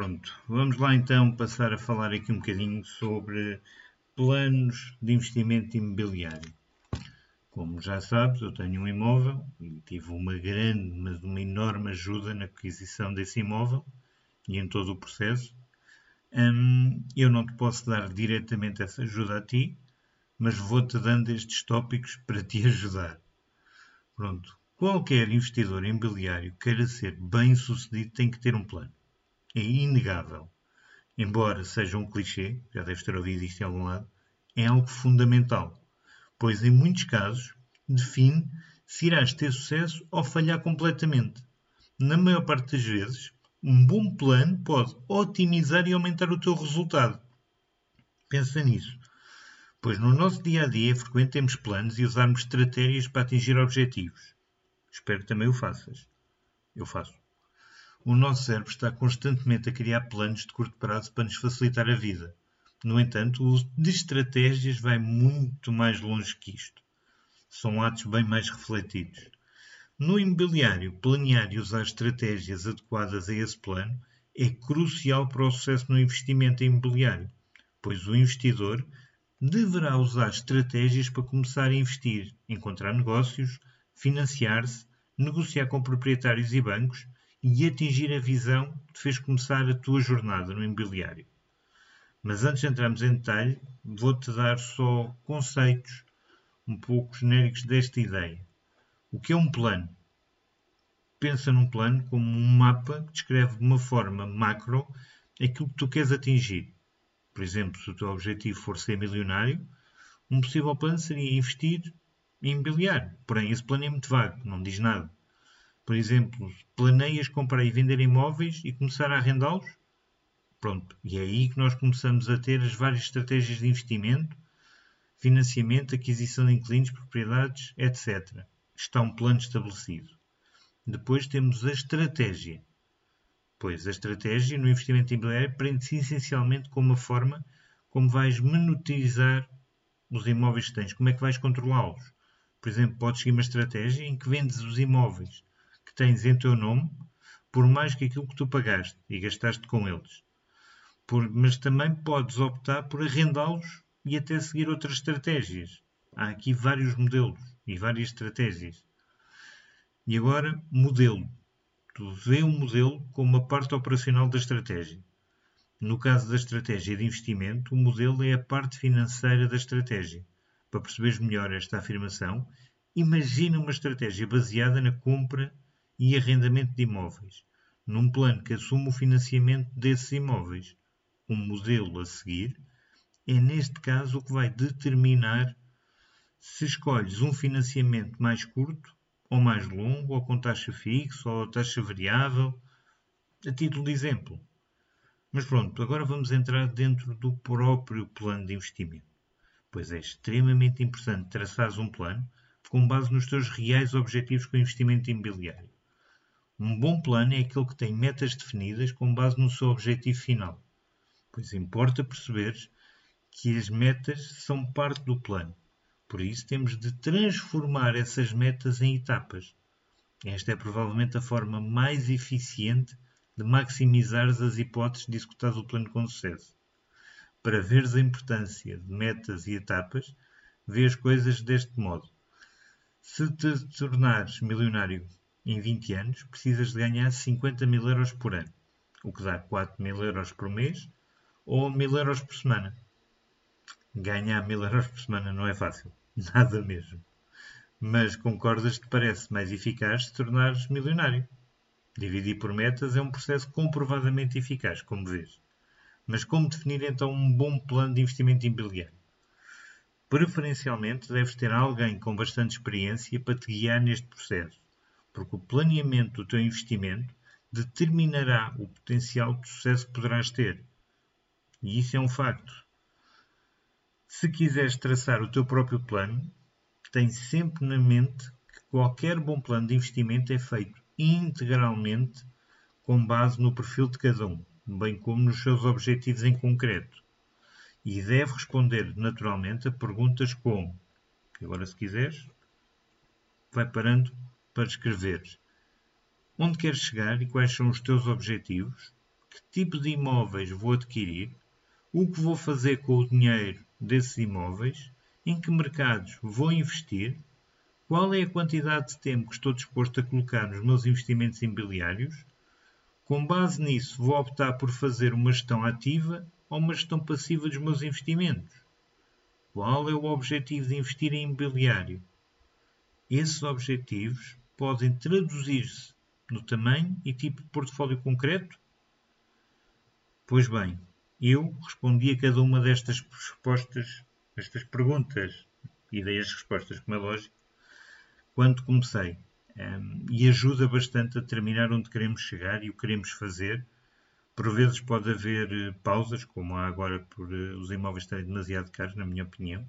Pronto, vamos lá então passar a falar aqui um bocadinho sobre planos de investimento imobiliário. Como já sabes, eu tenho um imóvel e tive uma grande, mas uma enorme ajuda na aquisição desse imóvel e em todo o processo. Hum, eu não te posso dar diretamente essa ajuda a ti, mas vou-te dando estes tópicos para te ajudar. Pronto, qualquer investidor imobiliário queira ser bem sucedido tem que ter um plano é inegável. Embora seja um clichê, já deves ter ouvido isto em algum lado, é algo fundamental, pois em muitos casos define se irás ter sucesso ou falhar completamente. Na maior parte das vezes, um bom plano pode otimizar e aumentar o teu resultado. Pensa nisso, pois no nosso dia a dia é frequente termos planos e usarmos estratégias para atingir objetivos. Espero que também o faças. Eu faço. O nosso cérebro está constantemente a criar planos de curto prazo para nos facilitar a vida. No entanto, o uso de estratégias vai muito mais longe que isto. São atos bem mais refletidos. No imobiliário, planear e usar estratégias adequadas a esse plano é crucial para o sucesso no investimento imobiliário, pois o investidor deverá usar estratégias para começar a investir, encontrar negócios, financiar-se, negociar com proprietários e bancos e atingir a visão que te fez começar a tua jornada no imobiliário. Mas antes de entrarmos em detalhe, vou-te dar só conceitos um pouco genéricos desta ideia. O que é um plano? Pensa num plano como um mapa que descreve de uma forma macro aquilo que tu queres atingir. Por exemplo, se o teu objetivo for ser milionário, um possível plano seria investir em imobiliário. Porém, esse plano é muito vago, não diz nada. Por exemplo, planeias comprar e vender imóveis e começar a arrendá-los? Pronto, e é aí que nós começamos a ter as várias estratégias de investimento, financiamento, aquisição de inquilinos, propriedades, etc. Está um plano estabelecido. Depois temos a estratégia. Pois a estratégia no investimento imobiliário prende-se essencialmente com uma forma como vais monetizar os imóveis que tens, como é que vais controlá-los. Por exemplo, podes seguir uma estratégia em que vendes os imóveis que tens em teu nome por mais que aquilo que tu pagaste e gastaste com eles. Por, mas também podes optar por arrendá-los e até seguir outras estratégias. Há aqui vários modelos e várias estratégias. E agora, modelo. Tu vê um modelo como uma parte operacional da estratégia. No caso da estratégia de investimento, o modelo é a parte financeira da estratégia. Para perceberes melhor esta afirmação, imagina uma estratégia baseada na compra e arrendamento de imóveis, num plano que assuma o financiamento desses imóveis. O modelo a seguir é, neste caso, o que vai determinar se escolhes um financiamento mais curto ou mais longo, ou com taxa fixa ou taxa variável, a título de exemplo. Mas pronto, agora vamos entrar dentro do próprio plano de investimento. Pois é extremamente importante traçares um plano com base nos teus reais objetivos com o investimento imobiliário. Um bom plano é aquele que tem metas definidas com base no seu objetivo final, pois importa perceber que as metas são parte do plano. Por isso, temos de transformar essas metas em etapas. Esta é provavelmente a forma mais eficiente de maximizar as hipóteses de executar o plano com sucesso. Para veres a importância de metas e etapas, vê as coisas deste modo. Se te tornares milionário em 20 anos, precisas de ganhar 50 mil euros por ano, o que dá 4 mil euros por mês ou 1000 euros por semana. Ganhar 1000 euros por semana não é fácil, nada mesmo. Mas concordas que parece mais eficaz se tornares milionário. Dividir por metas é um processo comprovadamente eficaz, como vês. Mas como definir então um bom plano de investimento imobiliário? Preferencialmente deves ter alguém com bastante experiência para te guiar neste processo porque o planeamento do teu investimento determinará o potencial de sucesso que poderás ter. E isso é um facto. Se quiseres traçar o teu próprio plano, tem sempre na mente que qualquer bom plano de investimento é feito integralmente com base no perfil de cada um, bem como nos seus objetivos em concreto. E deve responder naturalmente a perguntas como, agora se quiseres, vai parando para escrever onde queres chegar e quais são os teus objetivos, que tipo de imóveis vou adquirir, o que vou fazer com o dinheiro desses imóveis, em que mercados vou investir, qual é a quantidade de tempo que estou disposto a colocar nos meus investimentos imobiliários. Com base nisso, vou optar por fazer uma gestão ativa ou uma gestão passiva dos meus investimentos. Qual é o objetivo de investir em imobiliário? Esses objetivos podem traduzir-se no tamanho e tipo de portfólio concreto? Pois bem, eu respondi a cada uma destas respostas, estas perguntas e respostas, como é lógico, quando comecei. Um, e ajuda bastante a determinar onde queremos chegar e o que queremos fazer. Por vezes pode haver uh, pausas, como há agora por uh, os imóveis estarem demasiado caros, na minha opinião,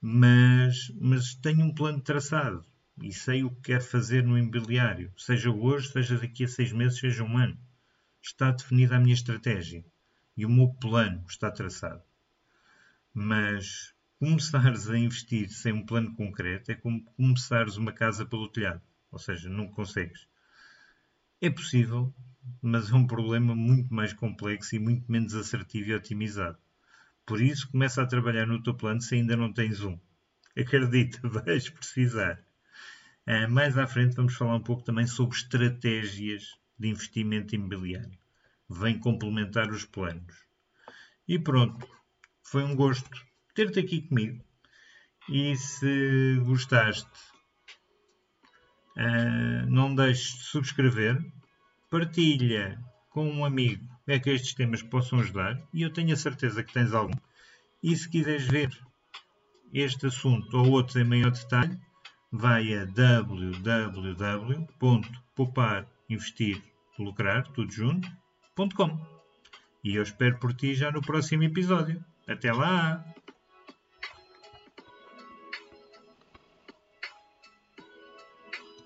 mas, mas tenho um plano traçado e sei o que quero fazer no imobiliário, seja hoje, seja daqui a seis meses, seja um ano. Está definida a minha estratégia e o meu plano está traçado. Mas começares a investir sem um plano concreto é como começares uma casa pelo telhado, ou seja, não consegues. É possível, mas é um problema muito mais complexo e muito menos assertivo e otimizado. Por isso, começa a trabalhar no teu plano se ainda não tens um. Acredita, vais precisar. Uh, mais à frente vamos falar um pouco também sobre estratégias de investimento imobiliário vem complementar os planos. E pronto, foi um gosto ter-te aqui comigo. E se gostaste, uh, não deixes de subscrever, partilha com um amigo é que estes temas possam ajudar e eu tenho a certeza que tens algum. E se quiseres ver este assunto ou outros em maior detalhe, vai a www.pouparinvestirlucrar, tudo junto, e eu espero por ti já no próximo episódio. Até lá!